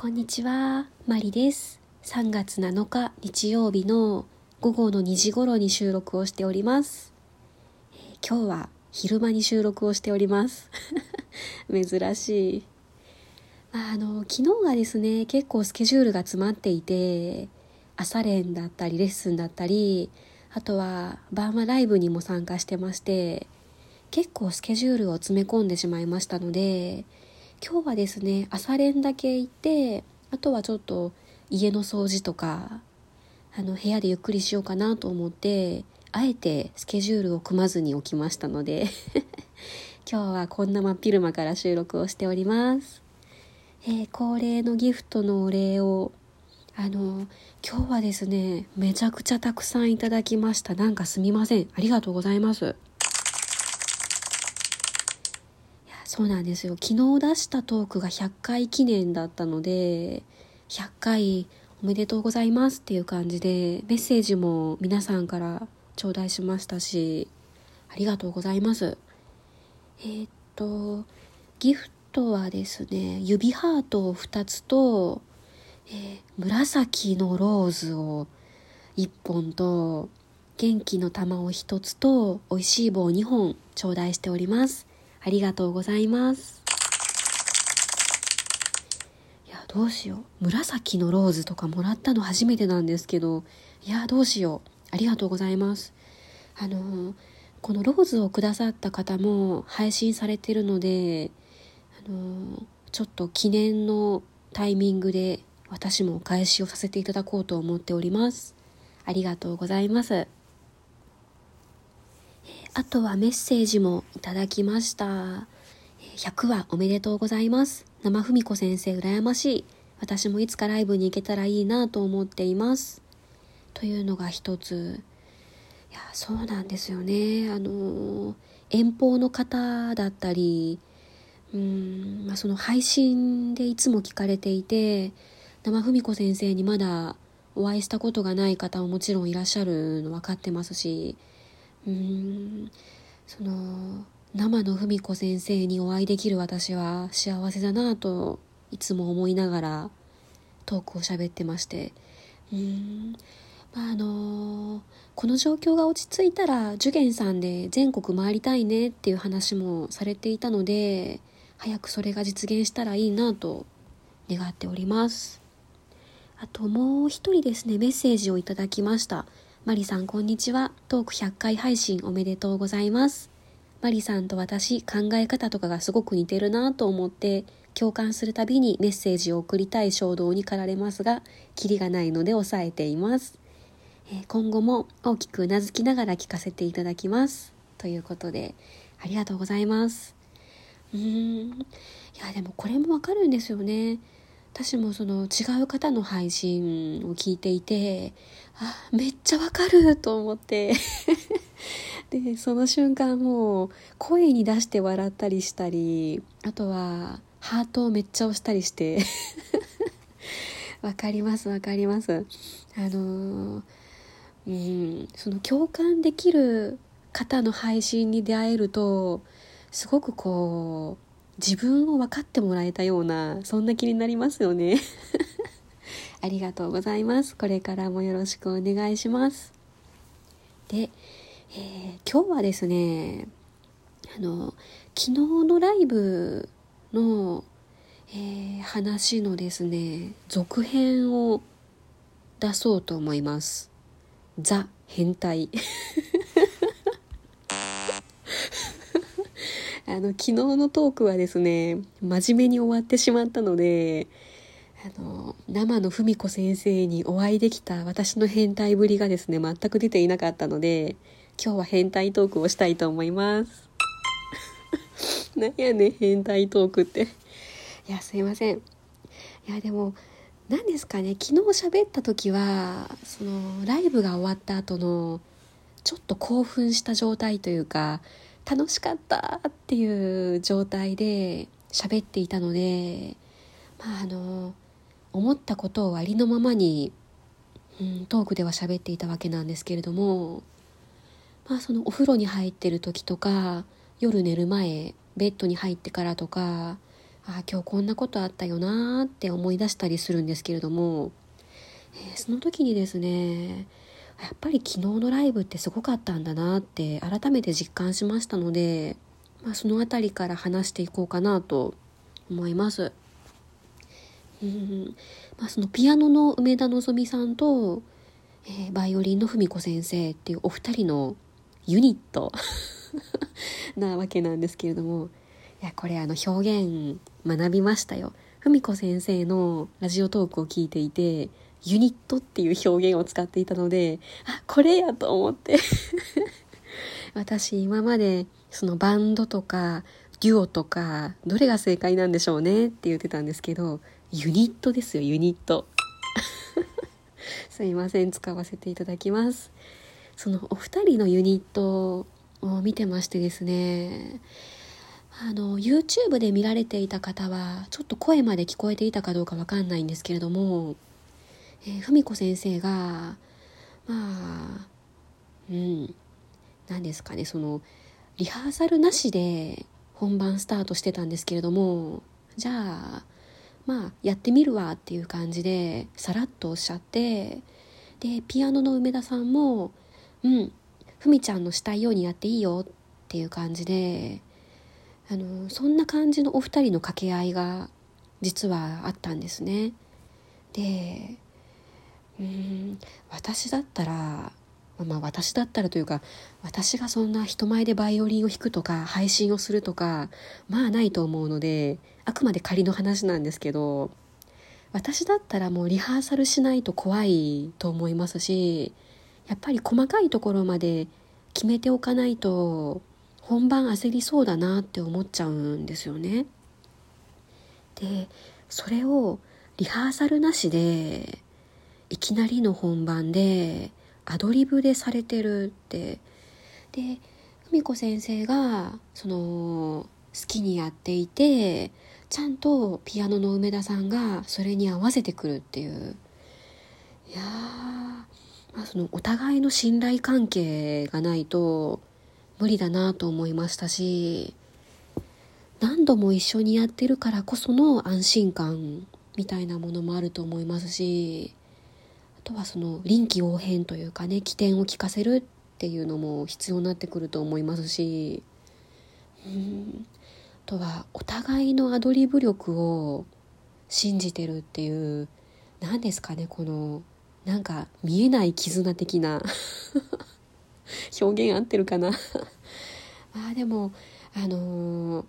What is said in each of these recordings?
こんにちは、マリです。3月7日日曜日の午後の2時頃に収録をしております。えー今日は昼間に収録をしております。珍しい。まあ、あの、昨日がですね、結構スケジュールが詰まっていて、朝練だったりレッスンだったり、あとはバーマライブにも参加してまして、結構スケジュールを詰め込んでしまいましたので、今日はですね朝練だけ行ってあとはちょっと家の掃除とかあの部屋でゆっくりしようかなと思ってあえてスケジュールを組まずに起きましたので 今日はこんな真っ昼間から収録をしております、えー恒例のギフトのお礼をあの今日はですねめちゃくちゃたくさんいただきました。なんかすみません。ありがとうございますいやそうなんですよ。昨日出したトークが100回記念だったので100回おめでとうございますっていう感じでメッセージも皆さんから頂戴しましたしありがとうございます。えーっとギフトはですね指ハートを2つと、えー紫のローズを1本と元気の玉を1つと美味しい棒2本頂戴しております。ありがとうございます。いやどうしよう。紫のローズとかもらったの初めてなんですけど。いやどうしよう。ありがとうございます。あのこのローズをくださった方も配信されてるのであのちょっと記念のタイミングで私もお返しをさせていただこうと思っております。ありがとうございます。あとはメッセージもいただきました。100話おめでとうございます。生ふみこ先生羨ましい。私もいつかライブに行けたらいいなと思っています。というのが一つ。いや、そうなんですよね。あの、遠方の方だったり、うーん、まあ、その配信でいつも聞かれていて、生ふみこ先生にまだお会いしたことがない方ももちろんいらっしゃるの分かってますし、うーん。その生の文子先生にお会いできる私は幸せだなといつも思いながらトークを喋ってまして。うーん。まああのこの状況が落ち着いたら受験さんで全国回りたいねっていう話もされていたので早くそれが実現したらいいなと願っております。あともう一人ですねメッセージをいただきました。マリさんこんにちは。トーク100回配信おめでとうございます。マリさんと私考え方とかがすごく似てるなと思って共感するたびにメッセージを送りたい衝動に駆られますがキリがないので抑えています、え今後も大きくうなずきながら聞かせていただきます。ということでありがとうございます。うーん。いやでもこれもわかるんですよね。私もその違う方の配信を聞いていてあめっちゃわかると思って。でその瞬間もう声に出して笑ったりしたりあとはハートをめっちゃ押したりして。わかりますわかります。あのうんその共感できる方の配信に出会えるとすごくこう自分を分かってもらえたようなそんな気になりますよね。ありがとうございます。これからもよろしくお願いします。で、えー今日はですねあの昨日のライブの、えー話のですね続編を出そうと思います。ザ変態。あの昨日のトークはですね真面目に終わってしまったのであの生の文子先生にお会いできた私の変態ぶりがですね全く出ていなかったので今日は変態トークをしたいと思います。なんやねん変態トークって。いやすいません。いやでも何ですかね昨日喋った時はそのライブが終わった後のちょっと興奮した状態というか楽しかったっていう状態で喋っていたのでまああの思ったことをありのままに、うん、トークでは喋っていたわけなんですけれどもまあそのお風呂に入ってる時とか夜寝る前ベッドに入ってからとかあ今日こんなことあったよなーって思い出したりするんですけれども、えー、その時にですねやっぱり昨日のライブってすごかったんだなって改めて実感しましたので、まあ、その辺りから話していこうかなと思います。うんまあ、そのピアノの梅田のぞみさんと、えー、バイオリンの文子先生っていうお二人のユニット なわけなんですけれどもいやこれあの表現学びましたよ文子先生のラジオトークを聞いていてユニットっていう表現を使っていたのであこれやと思って。私今までそのバンドとかデュオとかどれが正解なんでしょうねって言ってたんですけどユニットですよユニット。すいません使わせていただきます。そのお二人のユニットを見てましてですねあの YouTube で見られていた方はちょっと声まで聞こえていたかどうかわかんないんですけれども、えー、文子先生がまあうん何ですかねそのリハーサルなしで本番スタートしてたんですけれどもじゃあまあやってみるわっていう感じでさらっとおっしゃってでピアノの梅田さんも「うんふみちゃんのしたいようにやっていいよ」っていう感じであのそんな感じのお二人の掛け合いが実はあったんですね。でうん私だったらまあ私だったらというか私がそんな人前でバイオリンを弾くとか配信をするとかまあないと思うのであくまで仮の話なんですけど私だったらもうリハーサルしないと怖いと思いますしやっぱり細かいところまで決めておかないと本番焦りそうだなって思っちゃうんですよね。でそれをリハーサルなしでいきなりの本番でアドリブでされてるって。で文子先生がその好きにやっていてちゃんとピアノの梅田さんがそれに合わせてくるっていう。いやまあ、そのお互いの信頼関係がないと無理だなと思いましたし何度も一緒にやってるからこその安心感みたいなものもあると思いますしとはその臨機応変というかね起点を聞かせるっていうのも必要になってくると思いますしうん。あとはお互いのアドリブ力を信じてるっていう何ですかねこのなんか見えない絆的な 表現合ってるかな。あでもあのー、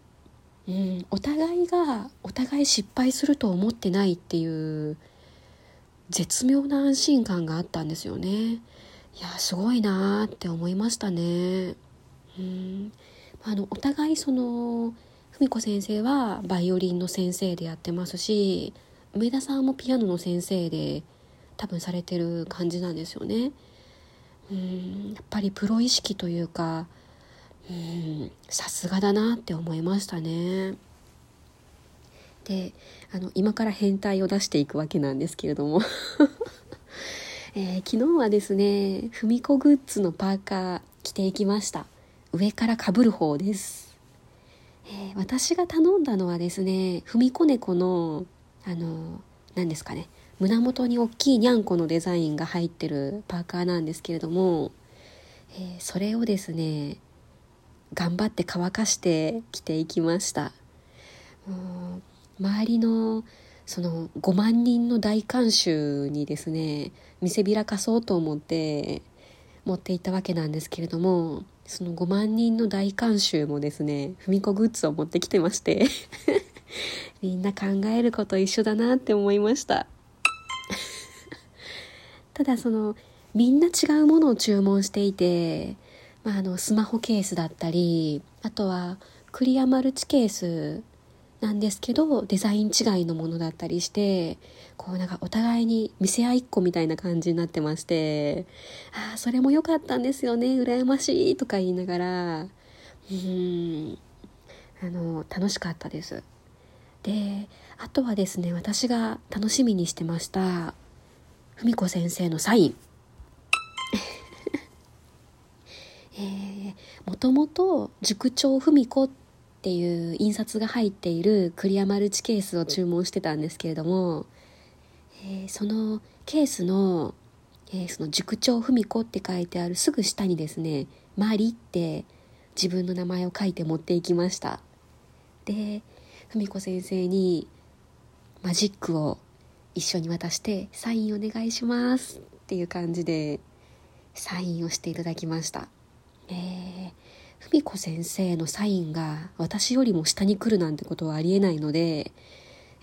うんお互いがお互い失敗すると思ってないっていう絶妙な安心感があったんですよね。いやすごいなーって思いましたね。うん。あのお互いその文子先生はバイオリンの先生でやってますし梅田さんもピアノの先生で多分されてる感じなんですよね。うん。やっぱりプロ意識というかさすがだなって思いましたね。であの今から変態を出していくわけなんですけれども。えー、昨日はですね文子グッズのパーカー着ていきました。上からかぶる方です、えー、私が頼んだのはですね文子猫のあの何ですかね胸元に大きいにゃんこのデザインが入ってるパーカーなんですけれども、えー、それをですね頑張って乾かして着ていきました。周りのその5万人の大観衆にですね見せびらかそうと思って持っていったわけなんですけれどもその5万人の大観衆もですね文子グッズを持ってきてまして みんな考えること一緒だなって思いました。ただそのみんな違うものを注文していて、まあ、あのスマホケースだったりあとはクリアマルチケースなんですけどデザイン違いのものだったりしてこうなんかお互いに見せ合いっ子みたいな感じになってましてああそれも良かったんですよね羨ましいとか言いながらうんあの楽しかったです。であとはですね私が楽しみにしてました文子先生のサイン。えー、もともと塾長文子っっていう印刷が入っているクリアマルチケースを注文してたんですけれども、えー、そのケースの,、えー、その塾長文子って書いてあるすぐ下にですね「マリ」って自分の名前を書いて持っていきました。で文子先生にマジックを一緒に渡して「サインお願いします」っていう感じでサインをしていただきました。えー、文子先生のサインが私よりも下に来るなんてことはありえないので、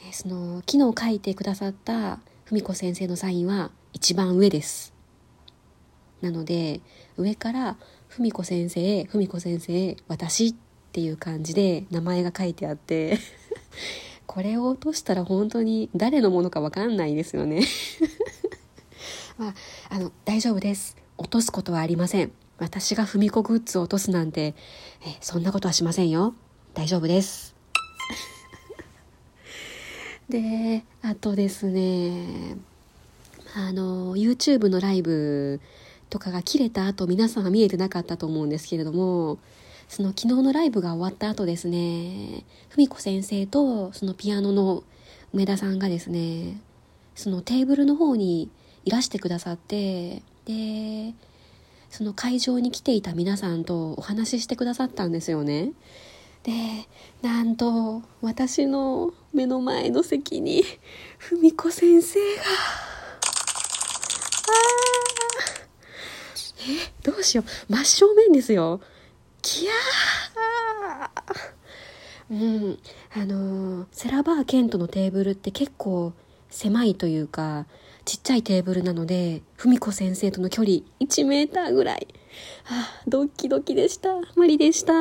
え、その昨日書いてくださった文子先生のサインは一番上です。なので上から「文子先生文子先生私」っていう感じで名前が書いてあって これを落としたら本当に誰のものか分かんないですよね。まああの大丈夫です。落とすことはありません。私が文子グッズを落とすなんてえそんなことはしませんよ。大丈夫です。であとですねあの YouTube のライブとかが切れた後皆さんは見えてなかったと思うんですけれどもその昨日のライブが終わった後ですね文子先生とそのピアノの梅田さんがですねそのテーブルの方にいらしてくださってでその会場に来ていた皆さんとお話ししてくださったんですよね。でなんと私の目の前の席に文子先生が。あえどうしよう。真正面ですよ。キャー。うん。あのセラバーケントのテーブルって結構狭いというかちっちゃいテーブルなのでふみこ先生との距離1メーターぐらい。あドキドキでした。無理でした。